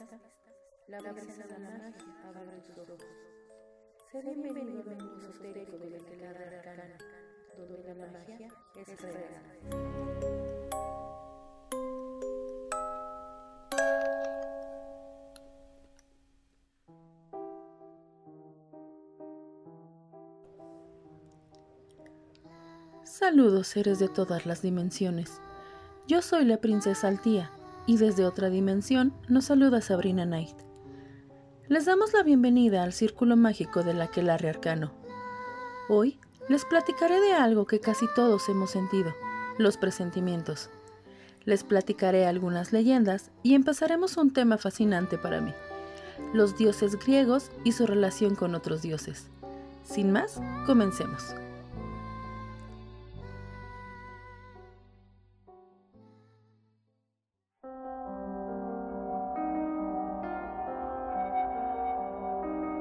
la brisa de la magia abre tus ojos. Sé bienvenido al mundo esotérico de la clase arcana, donde la magia es real. Saludos seres de todas las dimensiones. Yo soy la princesa Altía y desde otra dimensión nos saluda Sabrina Knight. Les damos la bienvenida al círculo mágico del aquelarre arcano. Hoy les platicaré de algo que casi todos hemos sentido, los presentimientos. Les platicaré algunas leyendas y empezaremos un tema fascinante para mí, los dioses griegos y su relación con otros dioses. Sin más, comencemos.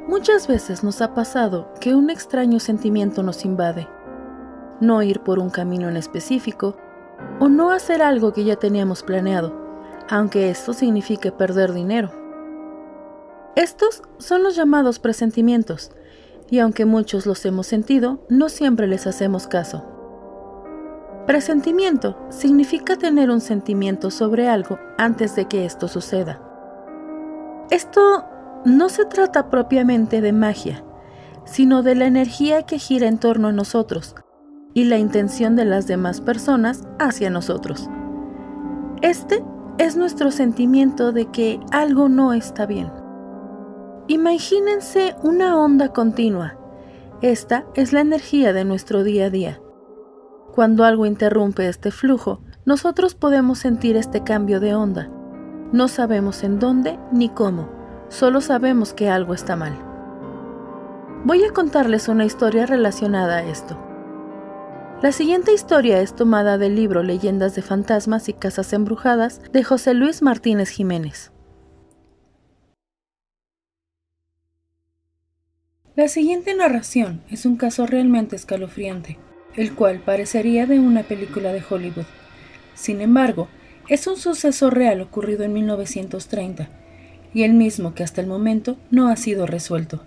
Muchas veces nos ha pasado que un extraño sentimiento nos invade. No ir por un camino en específico o no hacer algo que ya teníamos planeado, aunque esto signifique perder dinero. Estos son los llamados presentimientos, y aunque muchos los hemos sentido, no siempre les hacemos caso. Presentimiento significa tener un sentimiento sobre algo antes de que esto suceda. Esto no se trata propiamente de magia, sino de la energía que gira en torno a nosotros y la intención de las demás personas hacia nosotros. Este es nuestro sentimiento de que algo no está bien. Imagínense una onda continua. Esta es la energía de nuestro día a día. Cuando algo interrumpe este flujo, nosotros podemos sentir este cambio de onda. No sabemos en dónde ni cómo solo sabemos que algo está mal. Voy a contarles una historia relacionada a esto. La siguiente historia es tomada del libro Leyendas de Fantasmas y Casas Embrujadas de José Luis Martínez Jiménez. La siguiente narración es un caso realmente escalofriante, el cual parecería de una película de Hollywood. Sin embargo, es un suceso real ocurrido en 1930 y el mismo que hasta el momento no ha sido resuelto.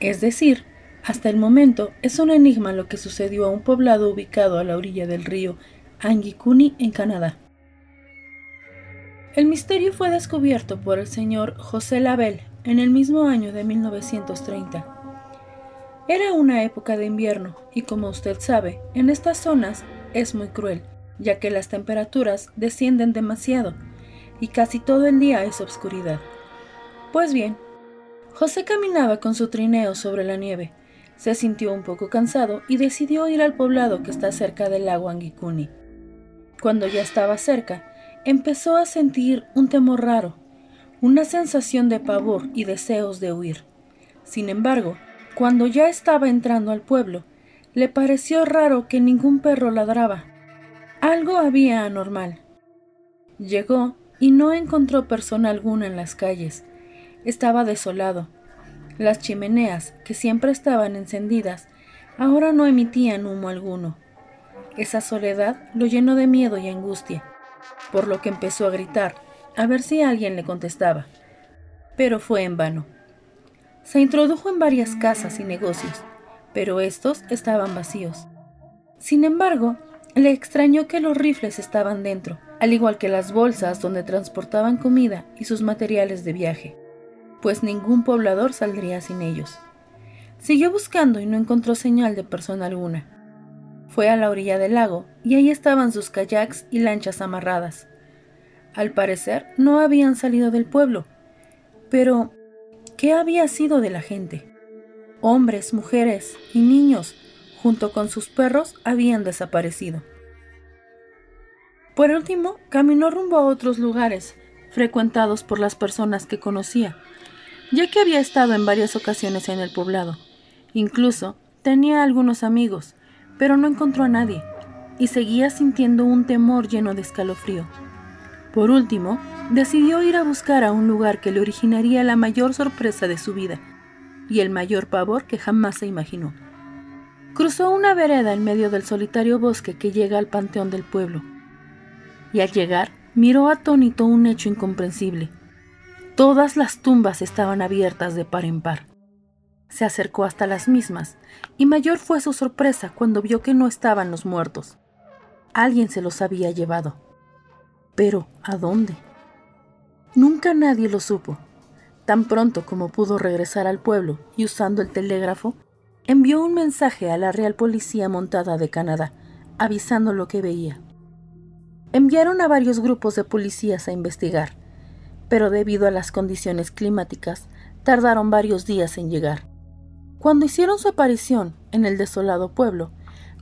Es decir, hasta el momento es un enigma lo que sucedió a un poblado ubicado a la orilla del río Angikuni en Canadá. El misterio fue descubierto por el señor José Label en el mismo año de 1930. Era una época de invierno y como usted sabe, en estas zonas es muy cruel, ya que las temperaturas descienden demasiado y casi todo el día es obscuridad. Pues bien, José caminaba con su trineo sobre la nieve. Se sintió un poco cansado y decidió ir al poblado que está cerca del lago Angikuni. Cuando ya estaba cerca, empezó a sentir un temor raro, una sensación de pavor y deseos de huir. Sin embargo, cuando ya estaba entrando al pueblo, le pareció raro que ningún perro ladraba. Algo había anormal. Llegó y no encontró persona alguna en las calles. Estaba desolado. Las chimeneas, que siempre estaban encendidas, ahora no emitían humo alguno. Esa soledad lo llenó de miedo y angustia, por lo que empezó a gritar, a ver si alguien le contestaba. Pero fue en vano. Se introdujo en varias casas y negocios, pero estos estaban vacíos. Sin embargo, le extrañó que los rifles estaban dentro, al igual que las bolsas donde transportaban comida y sus materiales de viaje, pues ningún poblador saldría sin ellos. Siguió buscando y no encontró señal de persona alguna. Fue a la orilla del lago y ahí estaban sus kayaks y lanchas amarradas. Al parecer no habían salido del pueblo. Pero, ¿qué había sido de la gente? Hombres, mujeres y niños, junto con sus perros, habían desaparecido. Por último, caminó rumbo a otros lugares, frecuentados por las personas que conocía, ya que había estado en varias ocasiones en el poblado. Incluso tenía algunos amigos, pero no encontró a nadie, y seguía sintiendo un temor lleno de escalofrío. Por último, decidió ir a buscar a un lugar que le originaría la mayor sorpresa de su vida y el mayor pavor que jamás se imaginó. Cruzó una vereda en medio del solitario bosque que llega al panteón del pueblo y al llegar miró atónito un hecho incomprensible. Todas las tumbas estaban abiertas de par en par. Se acercó hasta las mismas, y mayor fue su sorpresa cuando vio que no estaban los muertos. Alguien se los había llevado. Pero, ¿a dónde? Nunca nadie lo supo. Tan pronto como pudo regresar al pueblo y usando el telégrafo, envió un mensaje a la Real Policía Montada de Canadá, avisando lo que veía. Enviaron a varios grupos de policías a investigar, pero debido a las condiciones climáticas, tardaron varios días en llegar. Cuando hicieron su aparición en el desolado pueblo,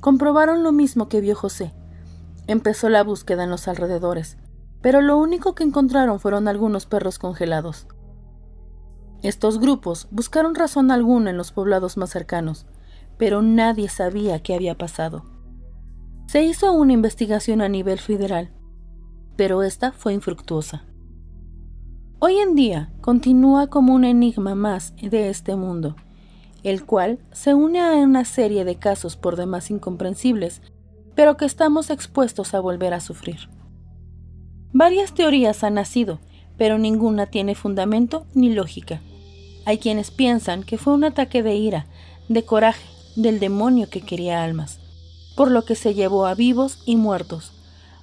comprobaron lo mismo que vio José. Empezó la búsqueda en los alrededores, pero lo único que encontraron fueron algunos perros congelados. Estos grupos buscaron razón alguna en los poblados más cercanos, pero nadie sabía qué había pasado. Se hizo una investigación a nivel federal, pero esta fue infructuosa. Hoy en día continúa como un enigma más de este mundo, el cual se une a una serie de casos por demás incomprensibles, pero que estamos expuestos a volver a sufrir. Varias teorías han nacido, pero ninguna tiene fundamento ni lógica. Hay quienes piensan que fue un ataque de ira, de coraje, del demonio que quería almas, por lo que se llevó a vivos y muertos,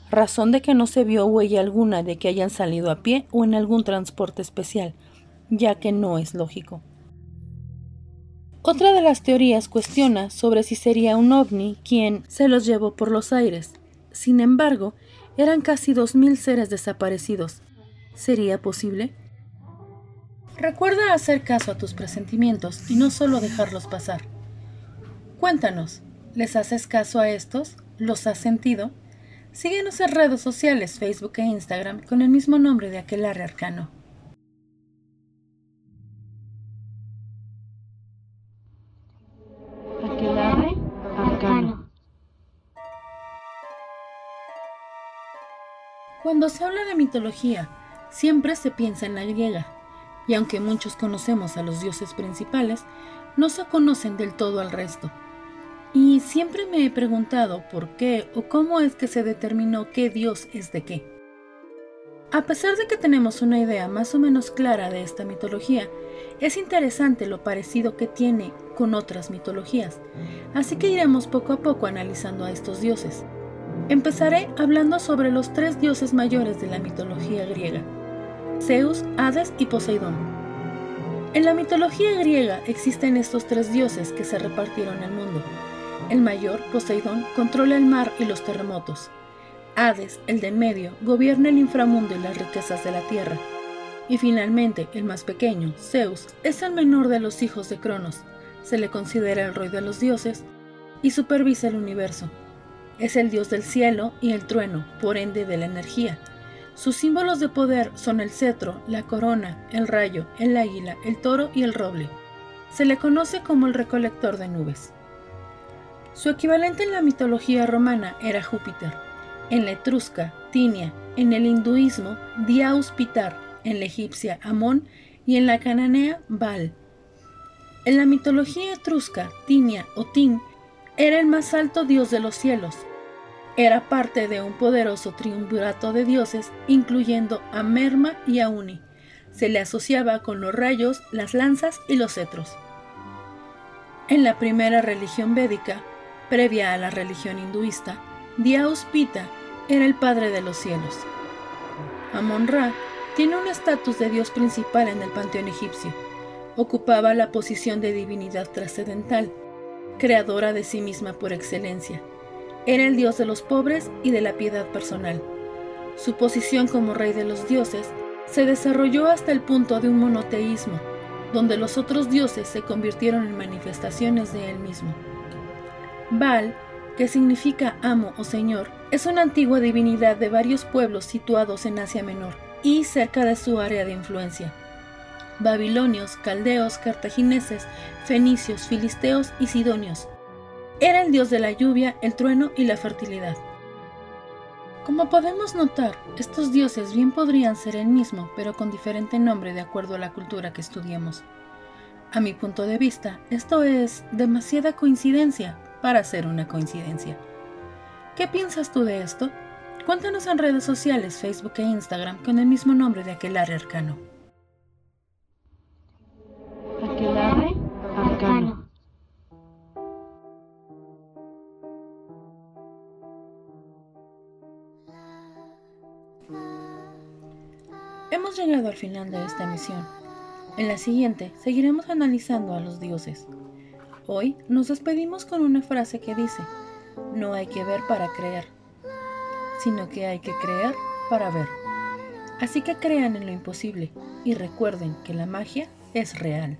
razón de que no se vio huella alguna de que hayan salido a pie o en algún transporte especial, ya que no es lógico. Otra de las teorías cuestiona sobre si sería un ovni quien se los llevó por los aires. Sin embargo, eran casi dos mil seres desaparecidos. ¿Sería posible? Recuerda hacer caso a tus presentimientos y no solo dejarlos pasar. Cuéntanos, ¿les haces caso a estos? ¿Los has sentido? Síguenos en redes sociales, Facebook e Instagram con el mismo nombre de aquel arcano. Aquelarre arcano. Cuando se habla de mitología, siempre se piensa en la griega, y aunque muchos conocemos a los dioses principales, no se conocen del todo al resto. Y siempre me he preguntado por qué o cómo es que se determinó qué dios es de qué. A pesar de que tenemos una idea más o menos clara de esta mitología, es interesante lo parecido que tiene con otras mitologías, así que iremos poco a poco analizando a estos dioses. Empezaré hablando sobre los tres dioses mayores de la mitología griega, Zeus, Hades y Poseidón. En la mitología griega existen estos tres dioses que se repartieron el mundo. El mayor, Poseidón, controla el mar y los terremotos. Hades, el de en medio, gobierna el inframundo y las riquezas de la tierra. Y finalmente, el más pequeño, Zeus, es el menor de los hijos de Cronos. Se le considera el rey de los dioses y supervisa el universo. Es el dios del cielo y el trueno, por ende de la energía, sus símbolos de poder son el cetro, la corona, el rayo, el águila, el toro y el roble. Se le conoce como el recolector de nubes. Su equivalente en la mitología romana era Júpiter, en la etrusca, Tinia, en el hinduismo, Diaus Pitar, en la egipcia, Amón y en la cananea, Baal. En la mitología etrusca, Tinia o Tin era el más alto dios de los cielos, era parte de un poderoso triunvirato de dioses, incluyendo a Merma y a Uni. Se le asociaba con los rayos, las lanzas y los cetros. En la primera religión védica, previa a la religión hinduista, Diaus Pita era el padre de los cielos. Amon-Ra tiene un estatus de dios principal en el panteón egipcio. Ocupaba la posición de divinidad trascendental, creadora de sí misma por excelencia era el dios de los pobres y de la piedad personal. Su posición como rey de los dioses se desarrolló hasta el punto de un monoteísmo, donde los otros dioses se convirtieron en manifestaciones de él mismo. Baal, que significa amo o señor, es una antigua divinidad de varios pueblos situados en Asia Menor y cerca de su área de influencia. Babilonios, caldeos, cartagineses, fenicios, filisteos y sidonios era el dios de la lluvia, el trueno y la fertilidad. Como podemos notar, estos dioses bien podrían ser el mismo, pero con diferente nombre de acuerdo a la cultura que estudiemos. A mi punto de vista, esto es demasiada coincidencia para ser una coincidencia. ¿Qué piensas tú de esto? Cuéntanos en redes sociales, Facebook e Instagram con el mismo nombre de Aquelarre Arcano. Arcano. Hemos llegado al final de esta misión. En la siguiente seguiremos analizando a los dioses. Hoy nos despedimos con una frase que dice, no hay que ver para creer, sino que hay que creer para ver. Así que crean en lo imposible y recuerden que la magia es real.